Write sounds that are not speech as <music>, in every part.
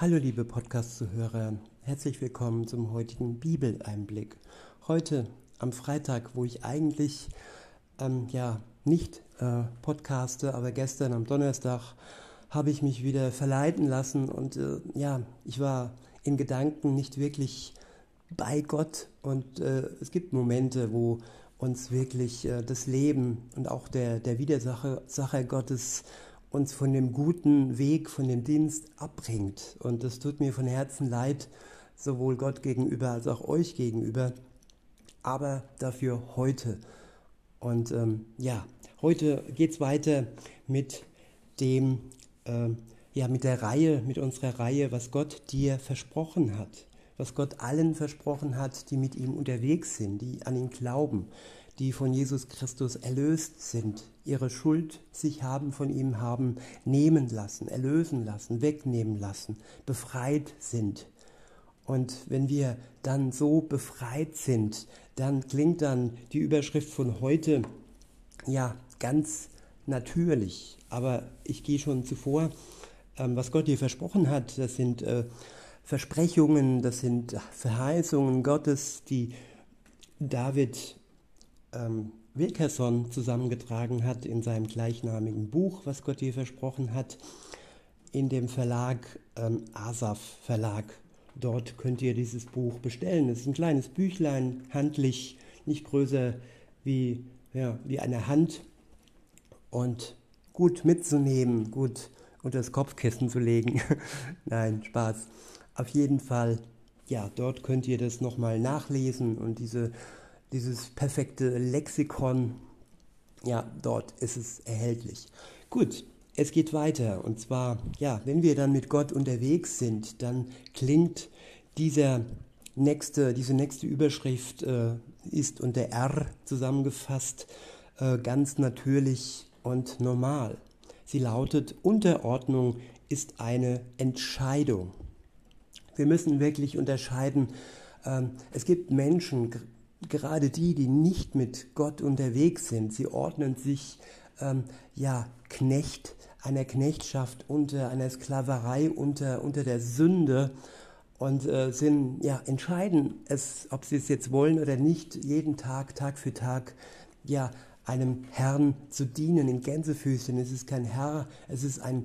Hallo liebe Podcast-Zuhörer, herzlich willkommen zum heutigen Bibeleinblick. Heute am Freitag, wo ich eigentlich ähm, ja nicht äh, podcaste, aber gestern am Donnerstag habe ich mich wieder verleiten lassen und äh, ja, ich war in Gedanken nicht wirklich bei Gott und äh, es gibt Momente, wo uns wirklich äh, das Leben und auch der, der Widersacher Gottes uns von dem guten Weg, von dem Dienst abbringt. Und das tut mir von Herzen leid, sowohl Gott gegenüber als auch euch gegenüber, aber dafür heute. Und ähm, ja, heute geht es weiter mit dem, äh, ja, mit der Reihe, mit unserer Reihe, was Gott dir versprochen hat. Was Gott allen versprochen hat, die mit ihm unterwegs sind, die an ihn glauben, die von Jesus Christus erlöst sind, ihre Schuld sich haben von ihm haben nehmen lassen, erlösen lassen, wegnehmen lassen, befreit sind. Und wenn wir dann so befreit sind, dann klingt dann die Überschrift von heute ja ganz natürlich. Aber ich gehe schon zuvor, ähm, was Gott dir versprochen hat, das sind äh, Versprechungen, das sind Verheißungen Gottes, die David ähm, Wilkerson zusammengetragen hat in seinem gleichnamigen Buch, was Gott dir versprochen hat, in dem Verlag ähm, Asaf Verlag. Dort könnt ihr dieses Buch bestellen. Es ist ein kleines Büchlein, handlich, nicht größer wie, ja, wie eine Hand und gut mitzunehmen, gut unter das Kopfkissen zu legen. <laughs> Nein, Spaß. Auf jeden Fall, ja, dort könnt ihr das nochmal nachlesen und diese dieses perfekte Lexikon, ja, dort ist es erhältlich. Gut, es geht weiter. Und zwar, ja, wenn wir dann mit Gott unterwegs sind, dann klingt dieser nächste, diese nächste Überschrift äh, ist unter R zusammengefasst, äh, ganz natürlich und normal. Sie lautet, Unterordnung ist eine Entscheidung. Wir müssen wirklich unterscheiden. Ähm, es gibt Menschen, gerade die, die nicht mit Gott unterwegs sind, sie ordnen sich ähm, ja Knecht einer Knechtschaft unter, einer Sklaverei unter, unter der Sünde und äh, sind ja entscheiden es, ob sie es jetzt wollen oder nicht, jeden Tag, Tag für Tag, ja einem Herrn zu dienen in Gänsefüßchen. Es ist kein Herr, es ist ein,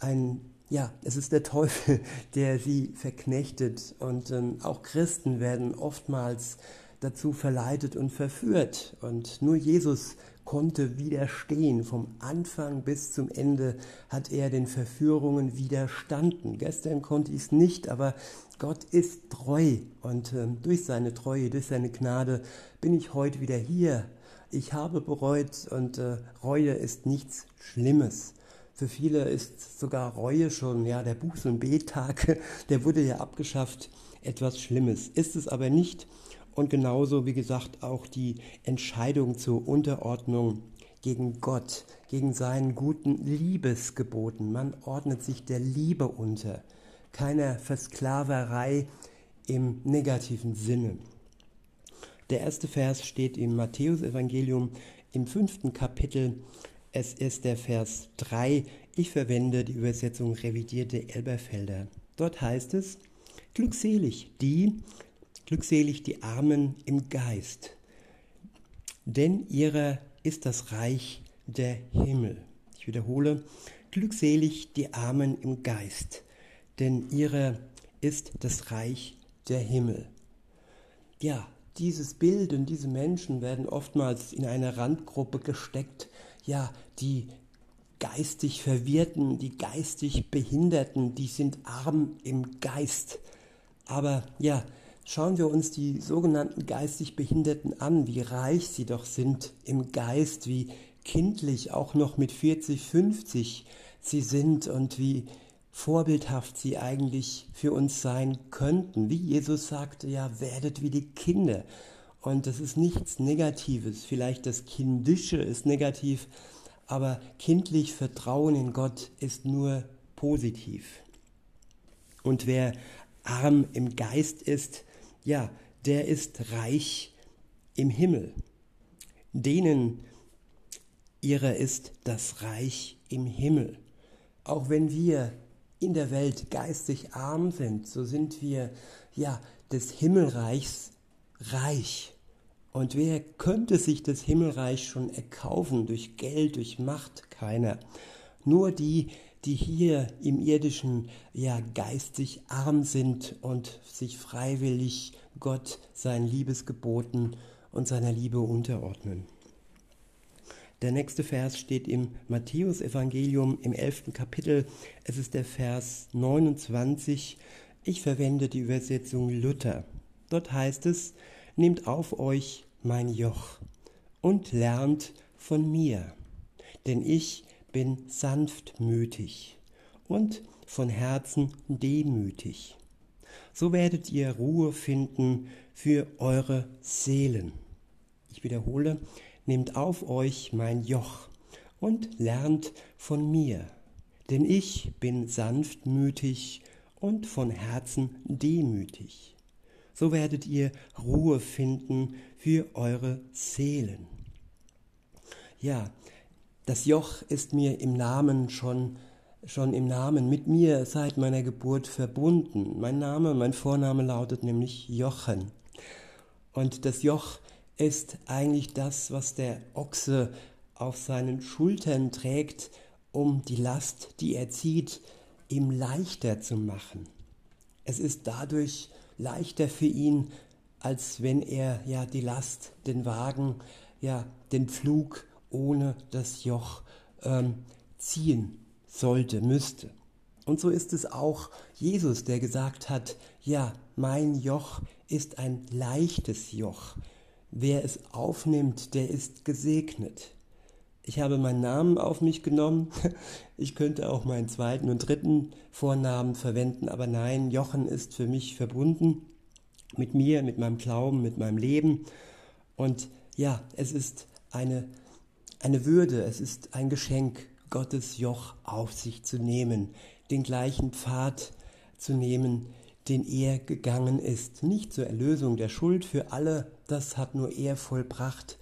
ein ja, es ist der Teufel, <laughs> der sie verknechtet. Und ähm, auch Christen werden oftmals dazu verleitet und verführt. Und nur Jesus konnte widerstehen. Vom Anfang bis zum Ende hat er den Verführungen widerstanden. Gestern konnte ich es nicht, aber Gott ist treu. Und äh, durch seine Treue, durch seine Gnade bin ich heute wieder hier. Ich habe bereut und äh, Reue ist nichts Schlimmes. Für viele ist sogar Reue schon, ja, der Buß- und Bettag, <laughs> der wurde ja abgeschafft, etwas Schlimmes. Ist es aber nicht. Und genauso, wie gesagt, auch die Entscheidung zur Unterordnung gegen Gott, gegen seinen guten Liebesgeboten. Man ordnet sich der Liebe unter, keiner Versklaverei im negativen Sinne. Der erste Vers steht im Matthäusevangelium im fünften Kapitel. Es ist der Vers 3. Ich verwende die Übersetzung revidierte Elberfelder. Dort heißt es, Glückselig die, Glückselig die Armen im Geist, denn ihrer ist das Reich der Himmel. Ich wiederhole, glückselig die Armen im Geist, denn ihrer ist das Reich der Himmel. Ja, dieses Bild und diese Menschen werden oftmals in eine Randgruppe gesteckt, ja, die geistig Verwirrten, die geistig Behinderten, die sind arm im Geist. Aber ja, Schauen wir uns die sogenannten geistig Behinderten an, wie reich sie doch sind im Geist, wie kindlich auch noch mit 40, 50 sie sind und wie vorbildhaft sie eigentlich für uns sein könnten. Wie Jesus sagte, ja, werdet wie die Kinder. Und das ist nichts Negatives. Vielleicht das Kindische ist negativ, aber kindlich Vertrauen in Gott ist nur positiv. Und wer arm im Geist ist, ja, der ist reich im Himmel. Denen ihrer ist das Reich im Himmel. Auch wenn wir in der Welt geistig arm sind, so sind wir ja des Himmelreichs reich. Und wer könnte sich das Himmelreich schon erkaufen durch Geld, durch Macht? Keiner. Nur die, die hier im irdischen ja geistig arm sind und sich freiwillig Gott seinen Liebesgeboten und seiner Liebe unterordnen. Der nächste Vers steht im Matthäusevangelium im 11. Kapitel. Es ist der Vers 29. Ich verwende die Übersetzung Luther. Dort heißt es, nehmt auf euch mein Joch und lernt von mir, denn ich bin sanftmütig und von Herzen demütig. So werdet ihr Ruhe finden für eure Seelen. Ich wiederhole, nehmt auf euch mein Joch und lernt von mir, denn ich bin sanftmütig und von Herzen demütig. So werdet ihr Ruhe finden für eure Seelen. Ja, das Joch ist mir im Namen schon schon im Namen mit mir seit meiner Geburt verbunden. Mein Name, mein Vorname lautet nämlich Jochen. Und das Joch ist eigentlich das, was der Ochse auf seinen Schultern trägt, um die Last, die er zieht, ihm leichter zu machen. Es ist dadurch leichter für ihn, als wenn er ja die Last, den Wagen, ja den Pflug ohne das Joch ähm, ziehen sollte, müsste. Und so ist es auch Jesus, der gesagt hat, ja, mein Joch ist ein leichtes Joch. Wer es aufnimmt, der ist gesegnet. Ich habe meinen Namen auf mich genommen. <laughs> Ich könnte auch meinen zweiten und dritten Vornamen verwenden, aber nein, Jochen ist für mich verbunden mit mir, mit meinem Glauben, mit meinem Leben. Und ja, es ist eine, eine Würde, es ist ein Geschenk, Gottes Joch auf sich zu nehmen, den gleichen Pfad zu nehmen, den er gegangen ist. Nicht zur Erlösung der Schuld für alle, das hat nur er vollbracht,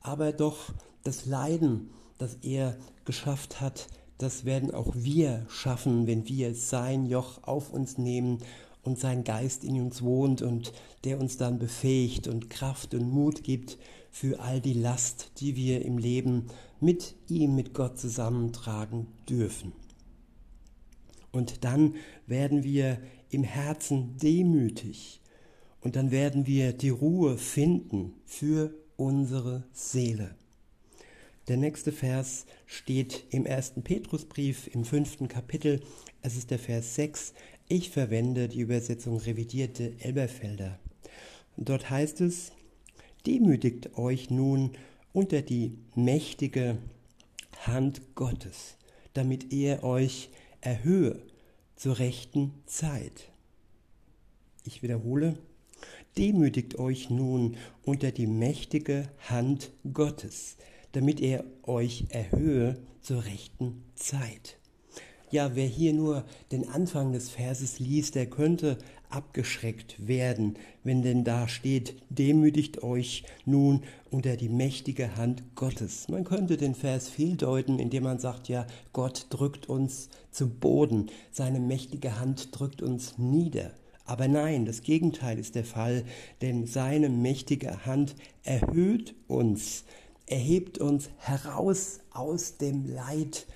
aber doch das Leiden, das er geschafft hat, das werden auch wir schaffen, wenn wir sein Joch auf uns nehmen und sein Geist in uns wohnt und der uns dann befähigt und Kraft und Mut gibt für all die Last, die wir im Leben mit ihm, mit Gott zusammentragen dürfen. Und dann werden wir im Herzen demütig und dann werden wir die Ruhe finden für unsere Seele. Der nächste Vers steht im ersten Petrusbrief im fünften Kapitel. Es ist der Vers 6. Ich verwende die Übersetzung revidierte Elberfelder. dort heißt es, demütigt euch nun unter die mächtige Hand Gottes, damit er euch erhöhe zur rechten Zeit. Ich wiederhole, demütigt euch nun unter die mächtige Hand Gottes, damit er euch erhöhe zur rechten Zeit. Ja, wer hier nur den Anfang des Verses liest, der könnte abgeschreckt werden, wenn denn da steht, demütigt euch nun unter die mächtige Hand Gottes. Man könnte den Vers fehldeuten, indem man sagt, ja, Gott drückt uns zu Boden, seine mächtige Hand drückt uns nieder. Aber nein, das Gegenteil ist der Fall, denn seine mächtige Hand erhöht uns, erhebt uns heraus aus dem Leid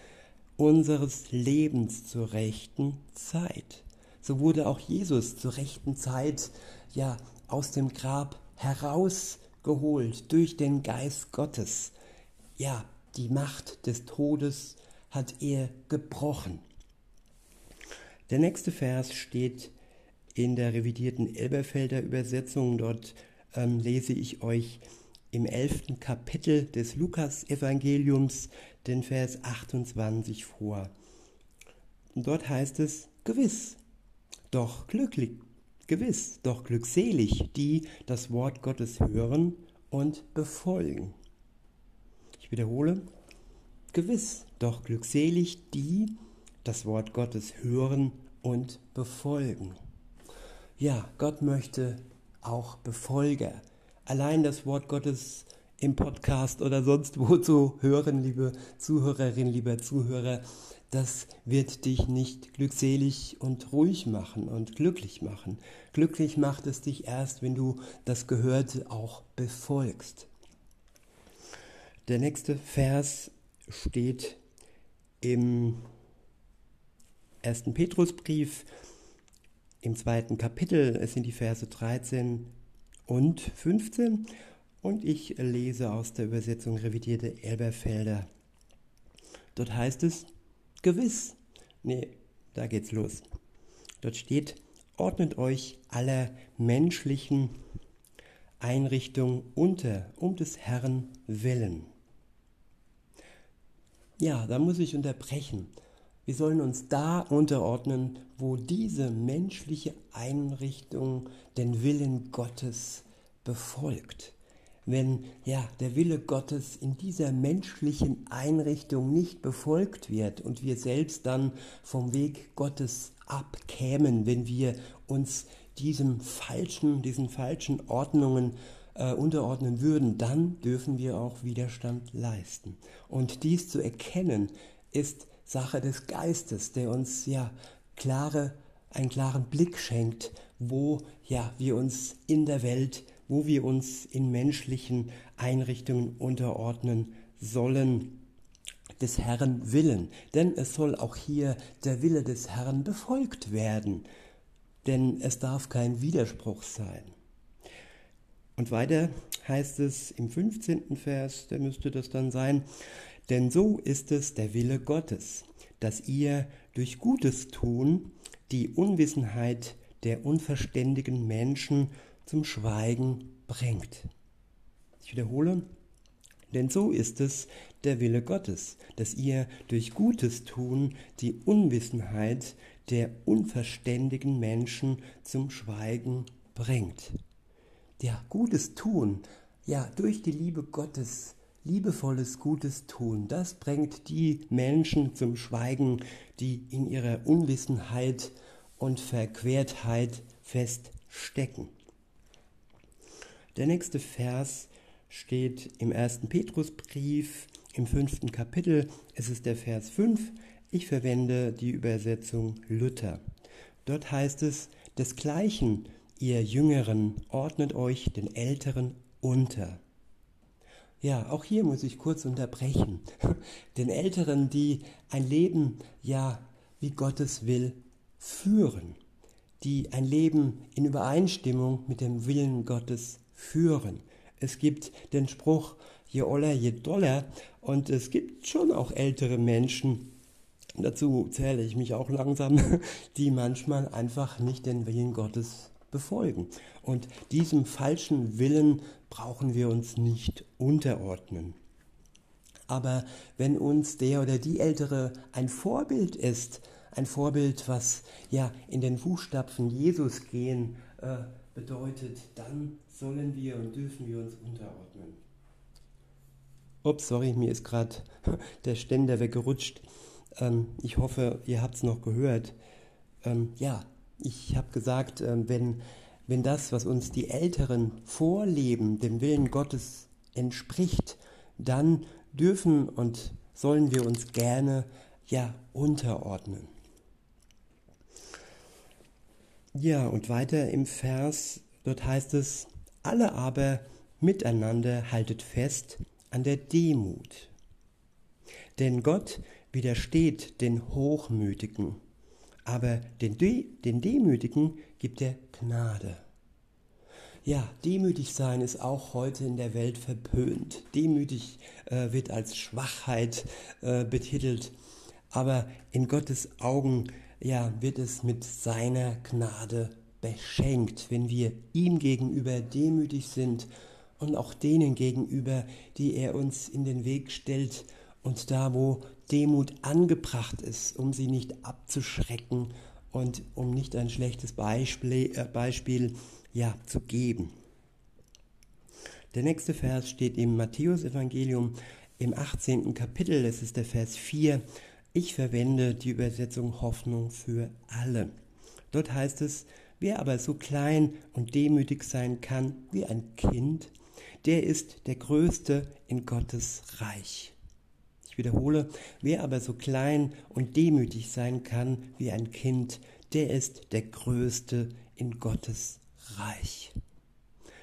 unseres Lebens zur rechten Zeit. So wurde auch Jesus zur rechten Zeit ja aus dem Grab herausgeholt durch den Geist Gottes. Ja, die Macht des Todes hat er gebrochen. Der nächste Vers steht in der revidierten Elberfelder Übersetzung. Dort ähm, lese ich euch im elften Kapitel des Lukas-Evangeliums den Vers 28 vor. Und dort heißt es, gewiss, doch glücklich, gewiss, doch glückselig, die das Wort Gottes hören und befolgen. Ich wiederhole, gewiss, doch glückselig, die das Wort Gottes hören und befolgen. Ja, Gott möchte auch Befolger allein das Wort Gottes im Podcast oder sonst wo zu hören, liebe Zuhörerin, lieber Zuhörer, das wird dich nicht glückselig und ruhig machen und glücklich machen. Glücklich macht es dich erst, wenn du das Gehörte auch befolgst. Der nächste Vers steht im ersten Petrusbrief, im zweiten Kapitel. Es sind die Verse 13 und 15. Und ich lese aus der Übersetzung revidierte Elberfelder. Dort heißt es, gewiss, nee, da geht's los. Dort steht, ordnet euch aller menschlichen Einrichtung unter, um des Herrn willen. Ja, da muss ich unterbrechen. Wir sollen uns da unterordnen, wo diese menschliche Einrichtung den Willen Gottes befolgt wenn ja der Wille Gottes in dieser menschlichen Einrichtung nicht befolgt wird und wir selbst dann vom Weg Gottes abkämen, wenn wir uns diesem falschen, diesen falschen Ordnungen äh, unterordnen würden, dann dürfen wir auch Widerstand leisten. Und dies zu erkennen ist Sache des Geistes, der uns ja klare, einen klaren Blick schenkt, wo ja wir uns in der Welt wo wir uns in menschlichen Einrichtungen unterordnen sollen des Herrn willen. Denn es soll auch hier der Wille des Herrn befolgt werden. Denn es darf kein Widerspruch sein. Und weiter heißt es im 15. Vers, der müsste das dann sein, denn so ist es der Wille Gottes, dass ihr durch Gutes tun die Unwissenheit der unverständigen Menschen zum Schweigen bringt. Ich wiederhole, denn so ist es der Wille Gottes, dass ihr durch Gutes tun die Unwissenheit der unverständigen Menschen zum Schweigen bringt. Ja, Gutes tun, ja, durch die Liebe Gottes, liebevolles Gutes tun, das bringt die Menschen zum Schweigen, die in ihrer Unwissenheit und Verquertheit feststecken. Der nächste Vers steht im ersten Petrusbrief im fünften Kapitel. Es ist der Vers 5. Ich verwende die Übersetzung Luther. Dort heißt es, desgleichen, ihr Jüngeren, ordnet euch den Älteren unter. Ja, auch hier muss ich kurz unterbrechen. <laughs> Den Älteren, die ein Leben, ja, wie Gottes will, führen, die ein Leben in Übereinstimmung mit dem Willen Gottes führen. Es gibt den Spruch, je oller, je doller. Und es gibt schon auch ältere Menschen, dazu zähle ich mich auch langsam, <laughs> die manchmal einfach nicht den Willen Gottes befolgen. Und diesem falschen Willen brauchen wir uns nicht unterordnen. Aber wenn uns der oder die Ältere ein Vorbild ist, ein Vorbild, was ja in den Fußstapfen Jesus gehen äh, bedeutet, dann sollen wir und dürfen wir uns unterordnen. Ups, sorry, mir ist gerade <laughs> der Ständer weggerutscht. Ähm, ich hoffe, ihr habt es noch gehört. Ähm, ja, ich habe gesagt, ähm, wenn, wenn das, was uns die Älteren vorleben, dem Willen Gottes entspricht, dann dürfen und sollen wir uns gerne ja unterordnen. Ja, und weiter im Vers, dort heißt es, alle aber miteinander haltet fest an der Demut. Denn Gott widersteht den Hochmütigen, aber den, De den Demütigen gibt er Gnade. Ja, demütig sein ist auch heute in der Welt verpönt. Demütig äh, wird als Schwachheit äh, betitelt, aber in Gottes Augen ja, wird es mit seiner Gnade beschenkt, wenn wir ihm gegenüber demütig sind und auch denen gegenüber, die er uns in den Weg stellt und da, wo Demut angebracht ist, um sie nicht abzuschrecken und um nicht ein schlechtes Beispiel, äh, Beispiel ja, zu geben. Der nächste Vers steht im Matthäusevangelium im 18. Kapitel, es ist der Vers 4. Ich verwende die Übersetzung Hoffnung für alle. Dort heißt es, wer aber so klein und demütig sein kann wie ein Kind, der ist der Größte in Gottes Reich. Ich wiederhole, wer aber so klein und demütig sein kann wie ein Kind, der ist der Größte in Gottes Reich.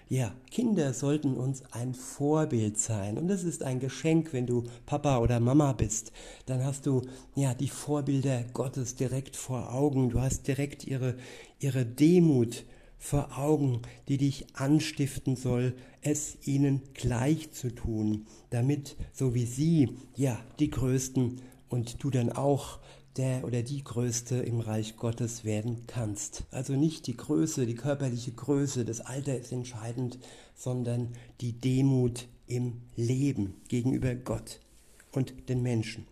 Ja, Kinder sollten uns ein Vorbild sein. Und das ist ein Geschenk, wenn du Papa oder Mama bist. Dann hast du ja die Vorbilder Gottes direkt vor Augen. Du hast direkt ihre, ihre Demut vor Augen, die dich anstiften soll, es ihnen gleich zu tun, damit, so wie sie, ja, die Größten und du dann auch der oder die Größte im Reich Gottes werden kannst. Also nicht die Größe, die körperliche Größe, das Alter ist entscheidend, sondern die Demut im Leben gegenüber Gott und den Menschen.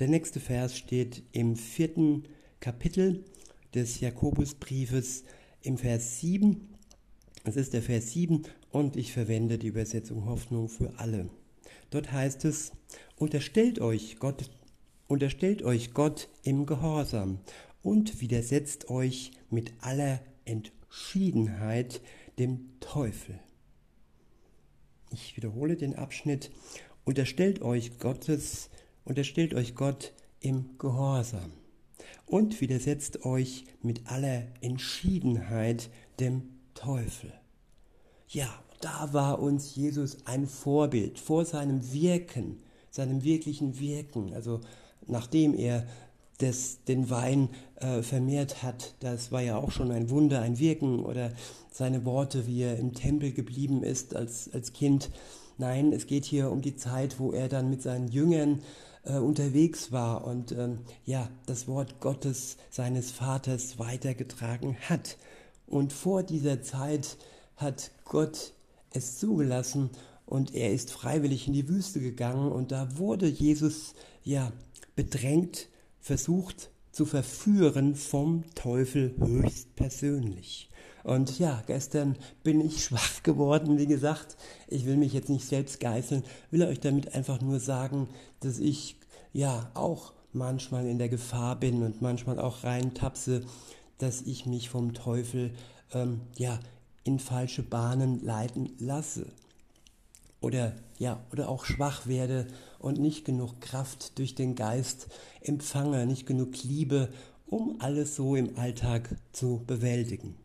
Der nächste Vers steht im vierten Kapitel des Jakobusbriefes im Vers 7. Es ist der Vers 7 und ich verwende die Übersetzung Hoffnung für alle. Dort heißt es, unterstellt euch Gott Unterstellt euch Gott im Gehorsam und widersetzt euch mit aller Entschiedenheit dem Teufel. Ich wiederhole den Abschnitt. Unterstellt euch Gottes, unterstellt euch Gott im Gehorsam und widersetzt euch mit aller Entschiedenheit dem Teufel. Ja, da war uns Jesus ein Vorbild vor seinem Wirken, seinem wirklichen Wirken. Also nachdem er des, den Wein äh, vermehrt hat. Das war ja auch schon ein Wunder, ein Wirken oder seine Worte, wie er im Tempel geblieben ist als, als Kind. Nein, es geht hier um die Zeit, wo er dann mit seinen Jüngern äh, unterwegs war und ähm, ja, das Wort Gottes seines Vaters weitergetragen hat. Und vor dieser Zeit hat Gott es zugelassen und er ist freiwillig in die Wüste gegangen und da wurde Jesus ja bedrängt, versucht zu verführen vom Teufel höchstpersönlich. Und ja, gestern bin ich <laughs> schwach geworden, wie gesagt. Ich will mich jetzt nicht selbst geißeln, will euch damit einfach nur sagen, dass ich ja auch manchmal in der Gefahr bin und manchmal auch rein tapse, dass ich mich vom Teufel ähm, ja in falsche Bahnen leiten lasse oder ja oder auch schwach werde und nicht genug Kraft durch den Geist empfange, nicht genug Liebe, um alles so im Alltag zu bewältigen.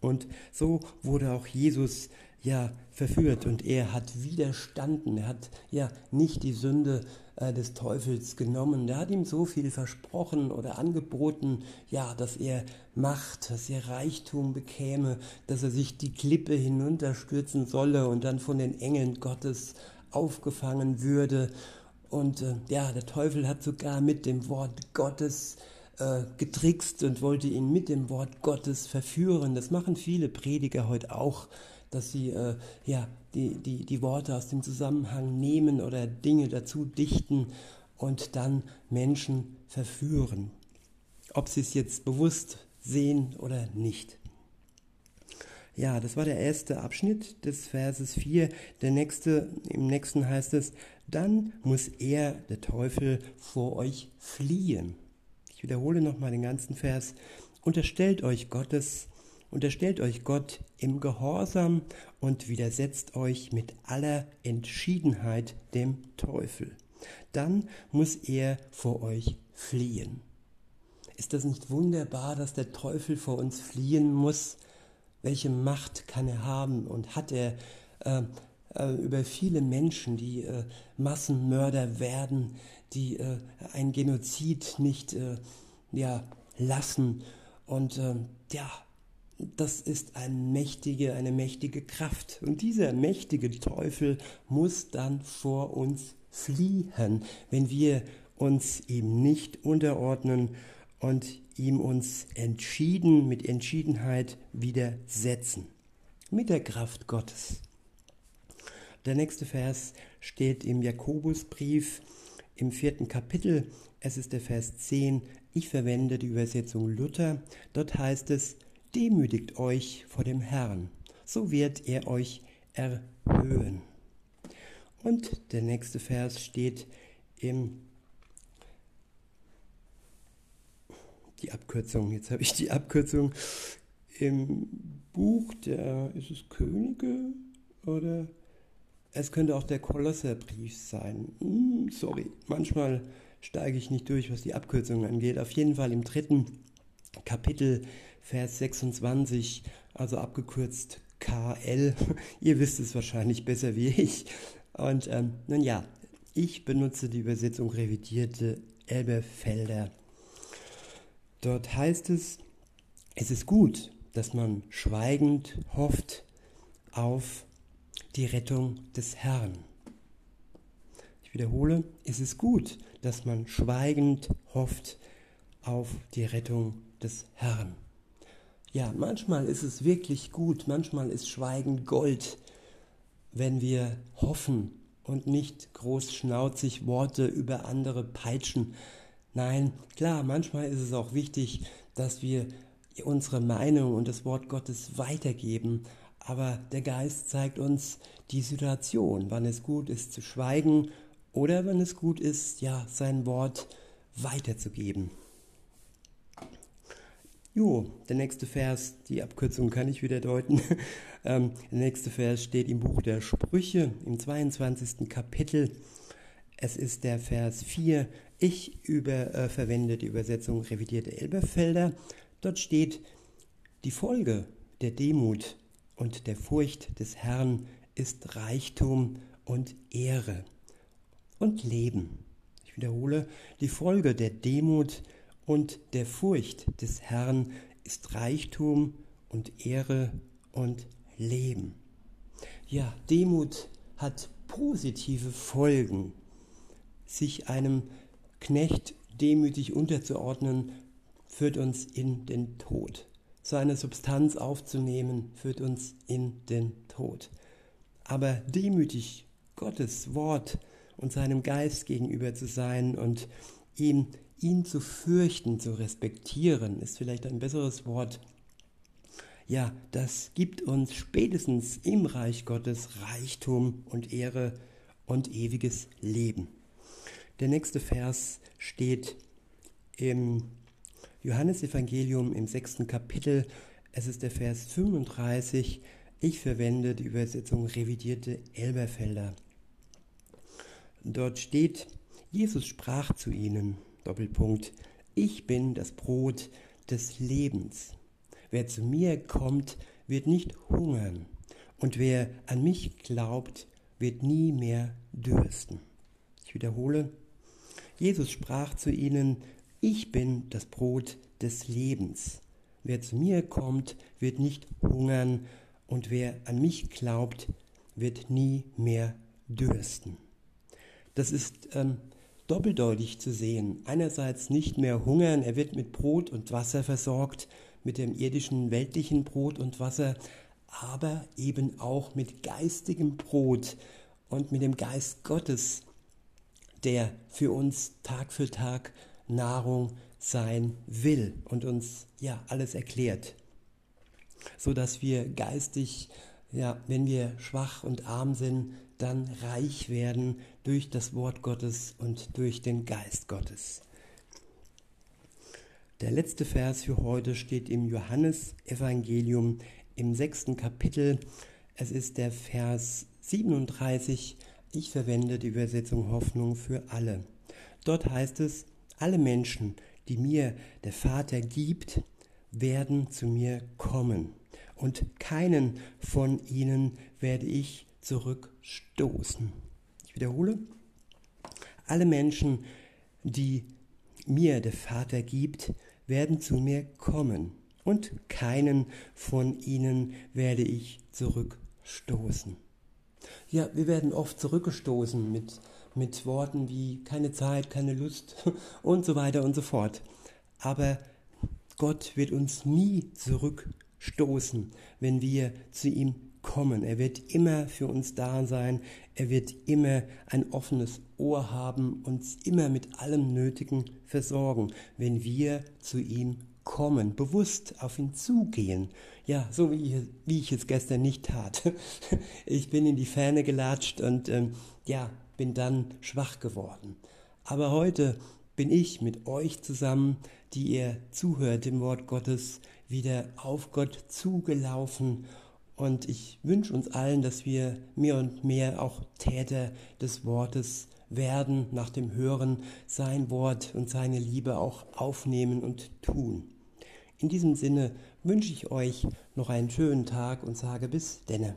Und so wurde auch Jesus ja verführt und er hat widerstanden, er hat ja nicht die Sünde äh, des Teufels genommen. Der hat ihm so viel versprochen oder angeboten, ja, dass er Macht, dass er Reichtum bekäme, dass er sich die Klippe hinunterstürzen solle und dann von den Engeln Gottes aufgefangen würde. Und äh, ja, der Teufel hat sogar mit dem Wort Gottes äh, getrickst und wollte ihn mit dem Wort Gottes verführen. Das machen viele Prediger heute auch dass sie äh, ja, die, die, die Worte aus dem Zusammenhang nehmen oder Dinge dazu dichten und dann Menschen verführen. Ob sie es jetzt bewusst sehen oder nicht. Ja, das war der erste Abschnitt des Verses 4. Der nächste, im nächsten heißt es, dann muss er, der Teufel, vor euch fliehen. Wiederhole nochmal den ganzen Vers. Unterstellt euch Gottes Unterstellt euch Gott im Gehorsam und widersetzt euch mit aller Entschiedenheit dem Teufel. Dann muss er vor euch fliehen. Ist das nicht wunderbar, dass der Teufel vor uns fliehen muss? Welche Macht kann er haben und hat er äh, äh, über viele Menschen, die äh, Massenmörder werden, die äh, ein Genozid nicht äh, ja, lassen und äh, ja, das ist eine mächtige, eine mächtige Kraft. Und dieser mächtige Teufel muss dann vor uns fliehen, wenn wir uns ihm nicht unterordnen und ihm uns entschieden, mit Entschiedenheit widersetzen. Mit der Kraft Gottes. Der nächste Vers steht im Jakobusbrief im vierten Kapitel. Es ist der Vers 10. Ich verwende die Übersetzung Luther. Dort heißt es, Demütigt euch vor dem Herrn, so wird er euch erhöhen. Und der nächste Vers steht im die Abkürzung, jetzt habe ich die Abkürzung im Buch der, ist es Könige oder es könnte auch der Kolosserbrief sein. Hm, sorry, manchmal steige ich nicht durch, was die Abkürzungen angeht. Auf jeden Fall im dritten Kapitel, Vers 26, also abgekürzt KL. <laughs> Ihr wisst es wahrscheinlich besser wie ich. Und ähm, nun ja, ich benutze die Übersetzung revidierte Elberfelder. Dort heißt es, es ist gut, dass man schweigend hofft auf die Rettung des Herrn. Ich wiederhole, es ist gut, dass man schweigend hofft auf die Rettung des Herrn. Ja, manchmal ist es wirklich gut, manchmal ist Schweigen Gold, wenn wir hoffen und nicht großschnauzig Worte über andere peitschen. Nein, klar, manchmal ist es auch wichtig, dass wir unsere Meinung und das Wort Gottes weitergeben. Aber der Geist zeigt uns die Situation, wann es gut ist zu schweigen oder wann es gut ist, ja, sein Wort weiterzugeben. Jo, der nächste Vers, die Abkürzung kann ich wieder deuten. <laughs> ähm, der nächste Vers steht im Buch der Sprüche im 22. Kapitel. Es ist der Vers 4. Ich über, äh, verwende die Übersetzung revidierte Elberfelder. Dort steht, die Folge der Demut und der Furcht des Herrn ist Reichtum und Ehre und Leben. Ich wiederhole, die Folge der Demut und der Furcht des Herrn ist Reichtum und Ehre und Leben. Ja, Demut hat positive Folgen. Sich einem Knecht demütig unterzuordnen, führt uns in den Tod. Seine Substanz aufzunehmen, führt uns in den Tod. Aber demütig Gottes Wort und seinem Geist gegenüber zu sein und ihm ihn zu fürchten, zu respektieren, ist vielleicht ein besseres Wort. Ja, das gibt uns spätestens im Reich Gottes Reichtum und Ehre und ewiges Leben. Der nächste Vers steht im Johannesevangelium im sechsten Kapitel. Es ist der Vers 35. Ich verwende die Übersetzung revidierte Elberfelder. Dort steht, Jesus sprach zu ihnen, Doppelpunkt, ich bin das Brot des Lebens. Wer zu mir kommt, wird nicht hungern, und wer an mich glaubt, wird nie mehr dürsten. Ich wiederhole, Jesus sprach zu ihnen, ich bin das Brot des Lebens. Wer zu mir kommt, wird nicht hungern, und wer an mich glaubt, wird nie mehr dürsten. Das ist ähm, doppeldeutig zu sehen. Einerseits nicht mehr hungern, er wird mit Brot und Wasser versorgt, mit dem irdischen, weltlichen Brot und Wasser, aber eben auch mit geistigem Brot und mit dem Geist Gottes, der für uns Tag für Tag Nahrung sein will und uns ja alles erklärt, so dass wir geistig, ja, wenn wir schwach und arm sind, dann reich werden durch das Wort Gottes und durch den Geist Gottes. Der letzte Vers für heute steht im Johannesevangelium im sechsten Kapitel. Es ist der Vers 37. Ich verwende die Übersetzung Hoffnung für alle. Dort heißt es, alle Menschen, die mir der Vater gibt, werden zu mir kommen, und keinen von ihnen werde ich zurückstoßen. Ich wiederhole, alle Menschen, die mir der Vater gibt, werden zu mir kommen und keinen von ihnen werde ich zurückstoßen. Ja, wir werden oft zurückgestoßen mit, mit Worten wie keine Zeit, keine Lust <laughs> und so weiter und so fort. Aber Gott wird uns nie zurückstoßen, wenn wir zu ihm kommen. Er wird immer für uns da sein. Er wird immer ein offenes Ohr haben, uns immer mit allem Nötigen versorgen, wenn wir zu ihm kommen, bewusst auf ihn zugehen. Ja, so wie ich, wie ich es gestern nicht tat. <laughs> Ich bin in die Ferne gelatscht und ähm, ja, bin dann schwach geworden. Aber heute bin ich mit euch zusammen, die ihr zuhört dem Wort Gottes, wieder auf Gott zugelaufen Und ich wünsche uns allen, dass wir mehr und mehr auch Täter des Wortes werden, nach dem Hören sein Wort und seine Liebe auch aufnehmen und tun. In diesem Sinne wünsche ich euch noch einen schönen Tag und sage bis denne.